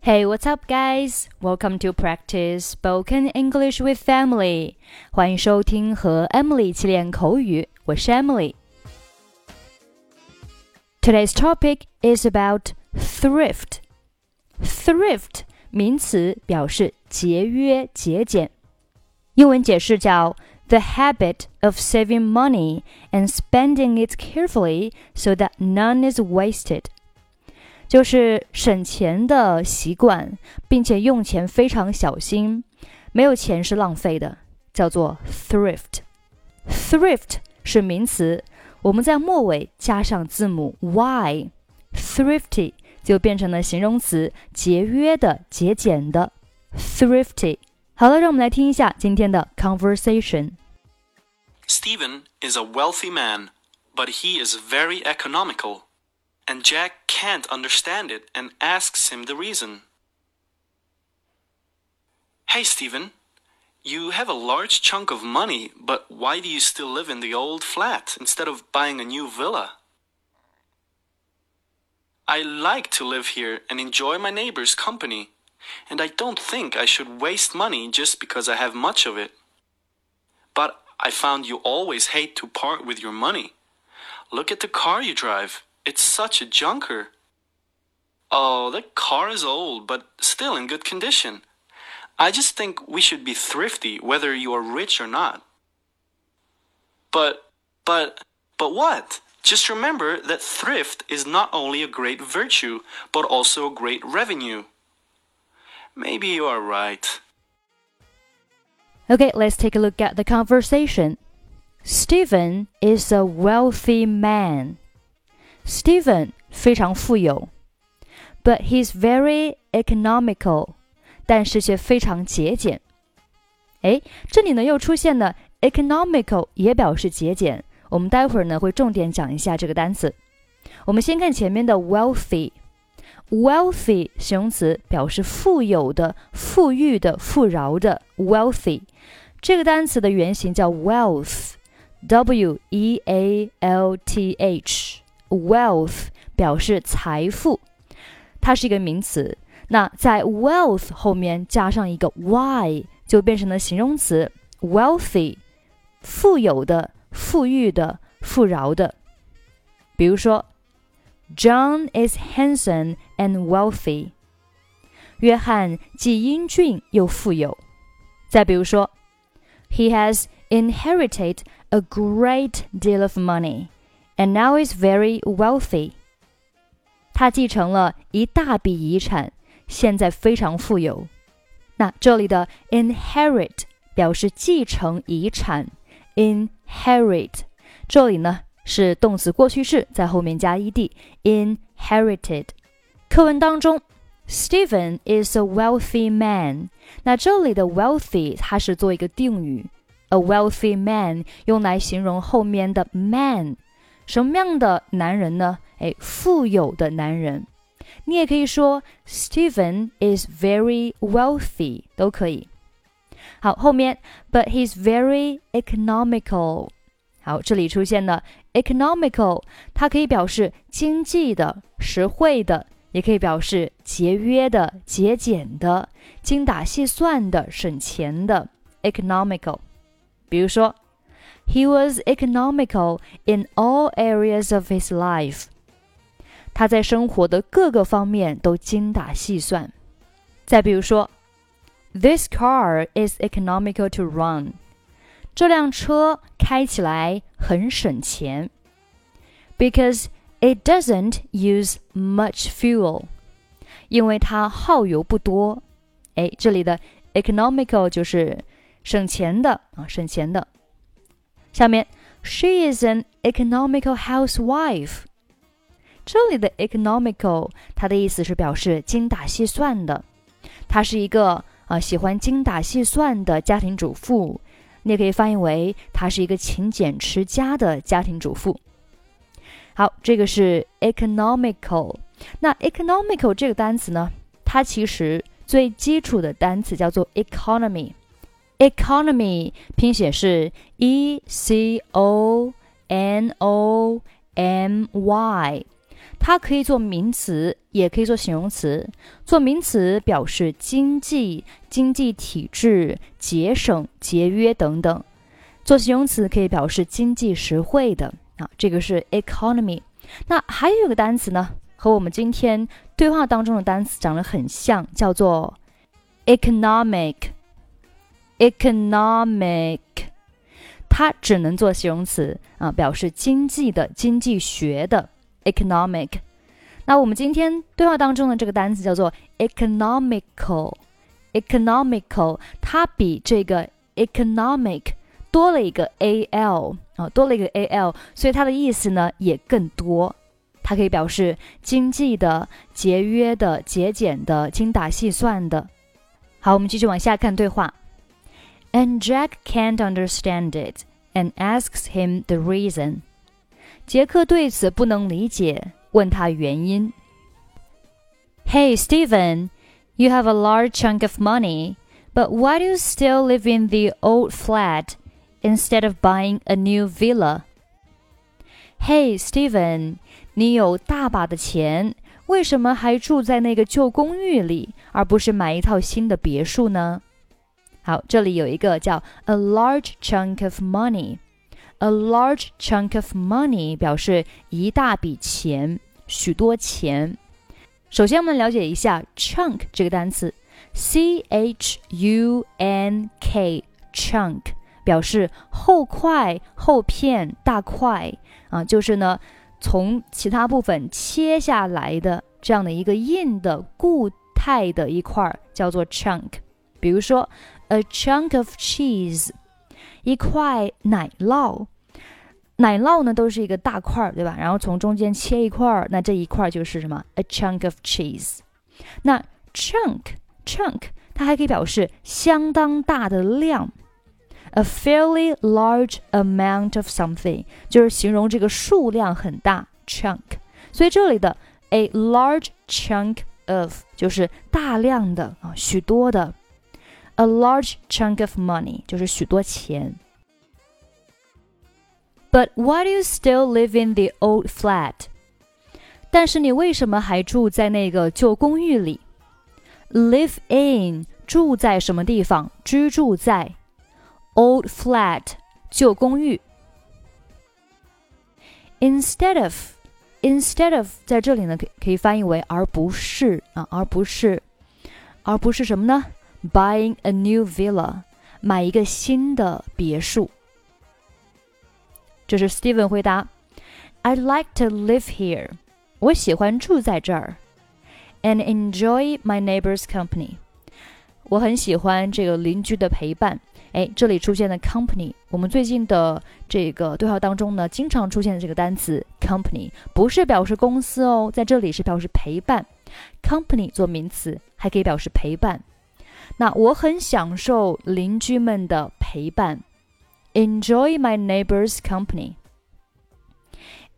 Hey, what's up, guys? Welcome to practice spoken English with Emily. 欢迎收听和 Emily 一起练口语，我是 Emily。Today's topic is about thrift. Thrift 名词表示节约、节俭，英文解释叫 the habit of saving money and spending it carefully so that none is wasted. 就是省钱的习惯，并且用钱非常小心，没有钱是浪费的，叫做 thrift。thrift 是名词，我们在末尾加上字母 y，thrifty 就变成了形容词，节约的、节俭的 thrifty。好了，让我们来听一下今天的 conversation。Stephen is a wealthy man, but he is very economical and Jack can't understand it and asks him the reason. Hey, Stephen, you have a large chunk of money, but why do you still live in the old flat instead of buying a new villa? I like to live here and enjoy my neighbor's company, and I don't think I should waste money just because I have much of it. But I found you always hate to part with your money. Look at the car you drive. It's such a junker. Oh, that car is old, but still in good condition. I just think we should be thrifty whether you are rich or not. But, but, but what? Just remember that thrift is not only a great virtue, but also a great revenue. Maybe you are right. Okay, let's take a look at the conversation. Stephen is a wealthy man. Stephen 非常富有，but he's very economical，但是却非常节俭。哎，这里呢又出现了 economical，也表示节俭。我们待会儿呢会重点讲一下这个单词。我们先看前面的 wealthy，wealthy 形容词表示富有的、富裕的、富饶的 wealthy。这个单词的原型叫 wealth，w e a l t h。Wealth 表示财富，它是一个名词。那在 wealth 后面加上一个 y，就变成了形容词 wealthy，富有的、富裕的、富饶的。比如说，John is handsome and wealthy。约翰既英俊又富有。再比如说，He has inherited a great deal of money。and now is very wealthy. 他继承了一大笔遗产，现在非常富有。那这里的 inherit 表示继承遗产，inherit 这里呢是动词过去式，在后面加 ed，inherited。课文当中，Stephen is a wealthy man。那这里的 wealthy 它是做一个定语，a wealthy man 用来形容后面的 man。 什么样的男人呢？哎，富有的男人。你也可以说 Stephen is very wealthy，都可以。好，后面 but he's very economical。好，这里出现了 economical，它可以表示经济的、实惠的，也可以表示节约的、节俭的、精打细算的、省钱的 economical。比如说。He was economical in all areas of his life. 他在生活的各个方面都精打细算。再比如说，This car is economical to run. 这辆车开起来很省钱。Because it doesn't use much fuel. 因为它耗油不多。哎，这里的 economical 就是省钱的啊，省钱的。 下面，She is an economical housewife。这里的 economical，它的意思是表示精打细算的。她是一个啊喜欢精打细算的家庭主妇。你也可以翻译为她是一个勤俭持家的家庭主妇。好，这个是 economical。那 economical 这个单词呢，它其实最基础的单词叫做 economy。Economy 拼写是 e c o n o m y，它可以做名词，也可以做形容词。做名词表示经济、经济体制、节省、节约等等；做形容词可以表示经济实惠的啊。这个是 economy。那还有一个单词呢，和我们今天对话当中的单词长得很像，叫做 economic。economic，它只能做形容词啊，表示经济的、经济学的 economic。那我们今天对话当中的这个单词叫做 economical，economical，它比这个 economic 多了一个 al 啊，多了一个 al，所以它的意思呢也更多。它可以表示经济的、节约的、节俭的、精打细算的。好，我们继续往下看对话。And Jack can't understand it and asks him the reason. 杰克对此不能理解，问他原因。Hey, Stephen, you have a large chunk of money, but why do you still live in the old flat instead of buying a new villa? Hey, Stephen, 你有大把的钱，为什么还住在那个旧公寓里，而不是买一套新的别墅呢？ 好，这里有一个叫 a large chunk of money。a large chunk of money 表示一大笔钱，许多钱。首先，我们了解一下 chunk 这个单词，c h u n k chunk 表示厚块、厚片、大块啊，就是呢从其他部分切下来的这样的一个硬的固态的一块叫做 chunk。比如说。a chunk of cheese，一块奶酪。奶酪呢都是一个大块儿，对吧？然后从中间切一块儿，那这一块儿就是什么？a chunk of cheese。那 chunk chunk 它还可以表示相当大的量，a fairly large amount of something 就是形容这个数量很大，chunk。所以这里的 a large chunk of 就是大量的啊，许多的。 A large chunk of money 就是许多钱。But why do you still live in the old flat？但是你为什么还住在那个旧公寓里？Live in 住在什么地方？居住在 old flat 旧公寓。Instead of instead of 在这里呢，可可以翻译为而不是啊，而不是，而不是什么呢 ？buying a new villa，买一个新的别墅。这是 Steven 回答：“I'd like to live here，我喜欢住在这儿，and enjoy my neighbor's company。我很喜欢这个邻居的陪伴。”哎，这里出现的 company，我们最近的这个对话当中呢，经常出现的这个单词 company，不是表示公司哦，在这里是表示陪伴。company 做名词，还可以表示陪伴。那我很享受邻居们的陪伴，enjoy my neighbors' company.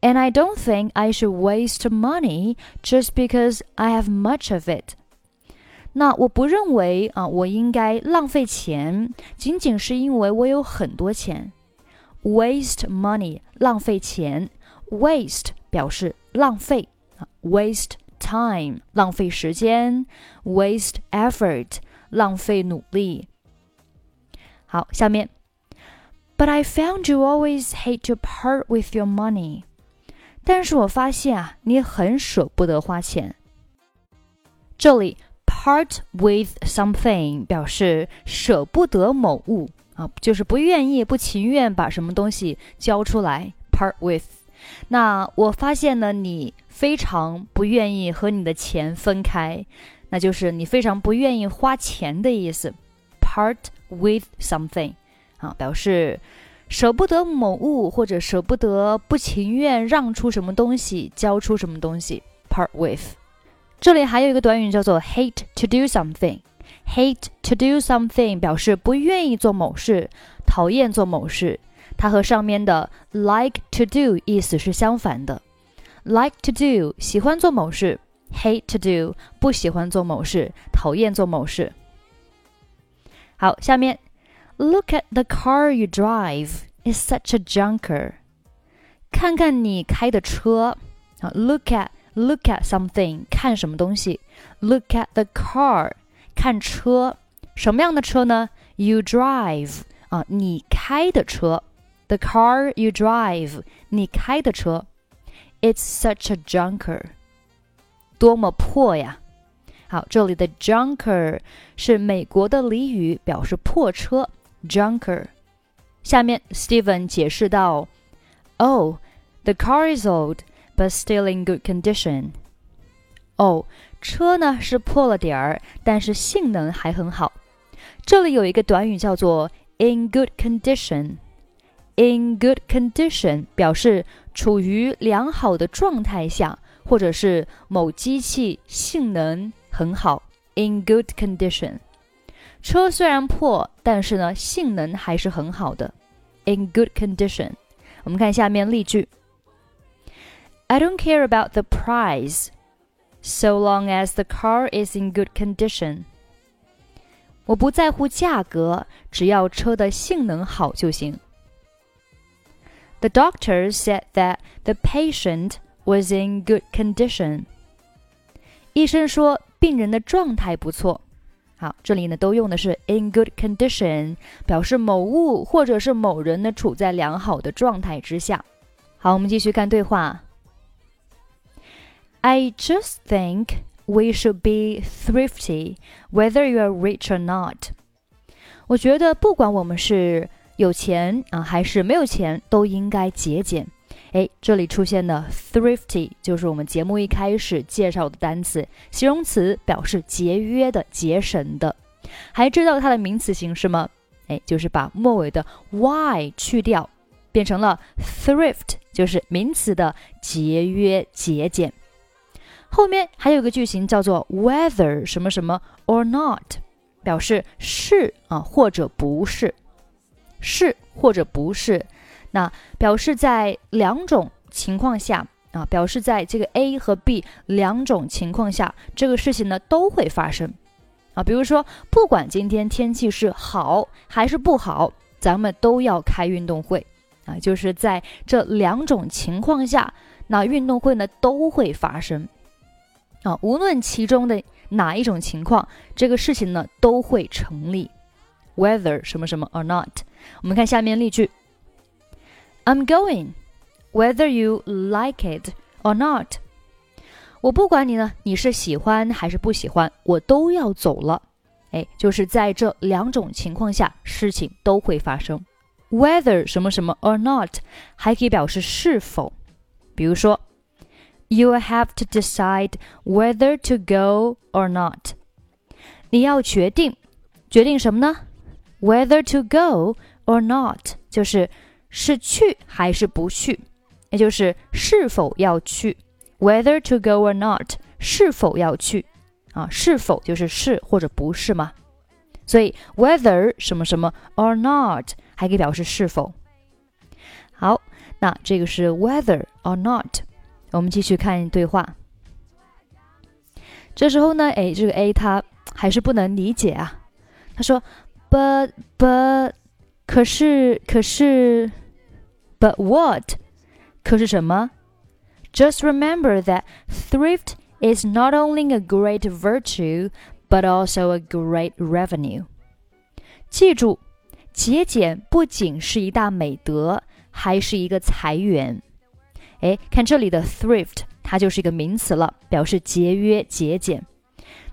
And I don't think I should waste money just because I have much of it. 那我不认为啊，我应该浪费钱，仅仅是因为我有很多钱。Waste money，浪费钱。Waste 表示浪费啊，waste time，浪费时间。Waste effort。 浪费努力。好，下面，But I found you always hate to part with your money。但是我发现啊，你很舍不得花钱。这里 part with something 表示舍不得某物啊，就是不愿意、不情愿把什么东西交出来。part with。那我发现呢，你非常不愿意和你的钱分开。那就是你非常不愿意花钱的意思，part with something，啊，表示舍不得某物或者舍不得、不情愿让出什么东西、交出什么东西，part with。这里还有一个短语叫做 hate to do something，hate to do something 表示不愿意做某事、讨厌做某事，它和上面的 like to do 意思是相反的，like to do 喜欢做某事。hate to do 不喜欢做某事，讨厌做某事。好，下面 Look at the car you drive. It's such a junker. 看看你开的车啊，Look at look at something 看什么东西，look at the car 看车，什么样的车呢？You drive 啊，你开的车，the car you drive 你开的车，It's such a junker 多么破呀！好，这里的 junker 是美国的俚语，表示破车，junker。下面 Steven 解释道：“Oh, the car is old, but still in good condition.” 哦，车呢是破了点儿，但是性能还很好。这里有一个短语叫做 “in good condition”。in good condition 表示处于良好的状态下，或者是某机器性能很好。in good condition，车虽然破，但是呢性能还是很好的。in good condition。我们看下面例句：I don't care about the price。so long as the car is in good condition. 我不在乎价格，只要车的性能好就行。The doctor said that the patient was in good condition. 医生说病人的状态不错。好，这里呢都用的是 in good condition，表示某物或者是某人呢处在良好的状态之下。好，我们继续看对话。I just think we should be thrifty, whether you are rich or not. 我觉得不管我们是有钱啊还是没有钱，都应该节俭。哎，这里出现的 thrifty 就是我们节目一开始介绍的单词，形容词表示节约的、节省的。还知道它的名词形式吗？哎，就是把末尾的 y 去掉，变成了 thrift，就是名词的节约、节俭。后面还有个句型叫做 whether 什么什么 or not，表示是啊或者不是，是或者不是。那表示在两种情况下啊，表示在这个 A 和 B 两种情况下，这个事情呢都会发生啊。比如说，不管今天天气是好还是不好，咱们都要开运动会啊。就是在这两种情况下，那运动会呢都会发生。啊，无论其中的哪一种情况，这个事情呢都会成立。Whether 什么什么 or not，我们看下面例句 ：I'm going, whether you like it or not。我不管你呢，你是喜欢还是不喜欢，我都要走了。哎，就是在这两种情况下，事情都会发生。Whether 什么什么 or not，还可以表示是否，比如说。You have to decide whether to go or not. 你要决定，决定什么呢？Whether to go or not，就是 是去还是不去，也就是是否要去。Whether to go or not，是否要去啊？是否就是是或者不是嘛？所以 whether 什么什么 or not 还可以表示是否。好，那这个是 whether or not。我们继续看对话。这时候呢，哎，这个 A 他还是不能理解啊。他说：“But but，可是可是，But what？可是什么？Just remember that thrift is not only a great virtue, but also a great revenue。记住，节俭不仅是一大美德，还是一个财源。”哎，看这里的 thrift，它就是一个名词了，表示节约、节俭。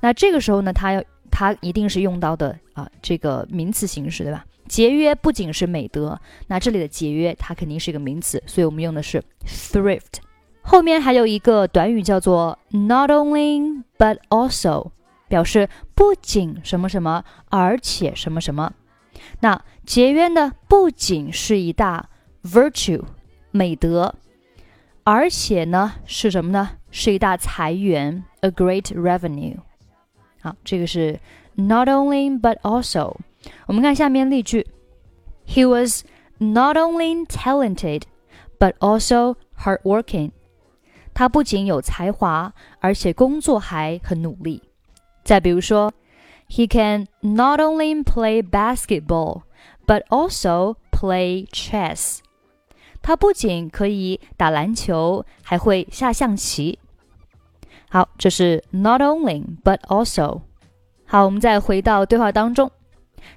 那这个时候呢，它要它一定是用到的啊，这个名词形式，对吧？节约不仅是美德，那这里的节约它肯定是一个名词，所以我们用的是 thrift。后面还有一个短语叫做 not only but also，表示不仅什么什么，而且什么什么。那节约呢，不仅是一大 virtue 美德。而且呢，是什么呢？是一大财源，a great revenue。好，这个是 not only but also。我们看下面例句：He was not only talented but also hardworking。他不仅有才华，而且工作还很努力。再比如说，He can not only play basketball but also play chess。他不仅可以打篮球，还会下象棋。 好，这是 not only but also。 好，我们再回到对话当中。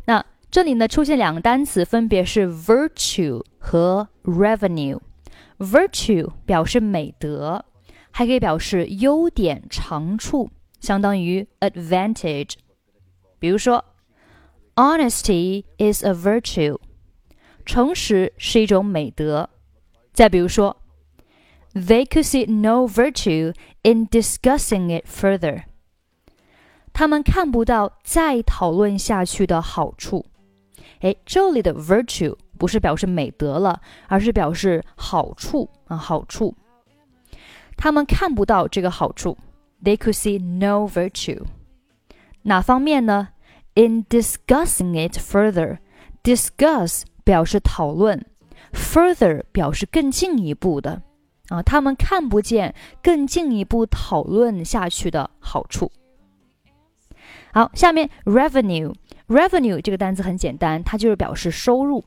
那这里呢出现两个单词，分别是 virtue 和 revenue。virtue 表示美德，还可以表示优点、长处，相当于 advantage。比如说，honesty is a virtue，诚实是一种美德。再比如说，they could see no virtue in discussing it further。 他们看不到再讨论下去的好处。哎，这里的 virtue 不是表示美德了，而是表示好处啊，好处。他们看不到这个好处，they could see no virtue。哪方面呢？In discussing it further，discuss 表示讨论，further 表示更进一步的啊，他们看不见更进一步讨论下去的好处。好，下面 revenue，revenue 这个单词很简单，它就是表示收入。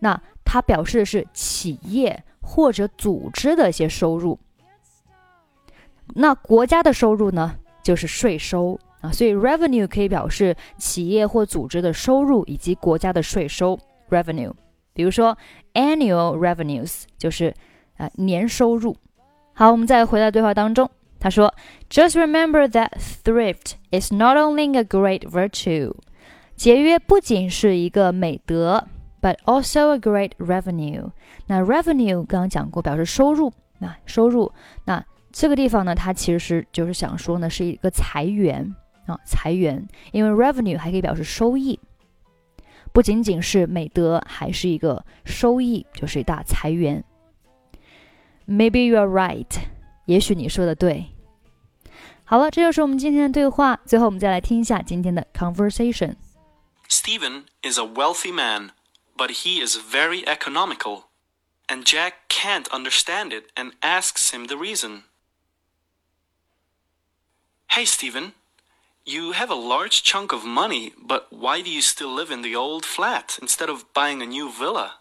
那它表示的是企业或者组织的一些收入。那国家的收入呢，就是税收啊。所以 revenue 可以表示企业或组织的收入以及国家的税收 revenue。比如说 annual revenues 就是呃年收入。好，我们再回到对话当中。他说：“Just remember that thrift is not only a great virtue，节约不仅是一个美德，but also a great revenue。那 revenue 刚刚讲过，表示收入。那收入，那这个地方呢，它其实就是想说呢，是一个裁员啊，裁员。因为 revenue 还可以表示收益，不仅仅是美德，还是一个收益，就是一大裁员。Maybe you're right，也许你说的对。”好了，这就是我们今天的对话。最后，我们再来听一下今天的 conversation。Stephen is a wealthy man, but he is very economical, and Jack can't understand it and asks him the reason. Hey, Stephen, you have a large chunk of money, but why do you still live in the old flat instead of buying a new villa?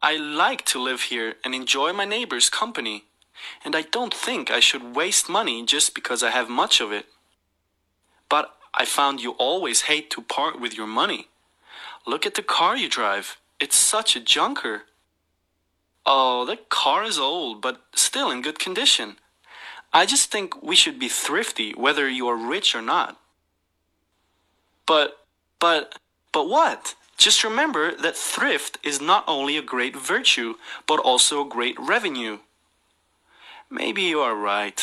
I like to live here and enjoy my neighbor's company and I don't think I should waste money just because I have much of it. But I found you always hate to part with your money. Look at the car you drive. It's such a junker. Oh, that car is old, but still in good condition. I just think we should be thrifty whether you are rich or not. But, but, but what? Just remember that thrift is not only a great virtue, but also a great revenue. Maybe you are right.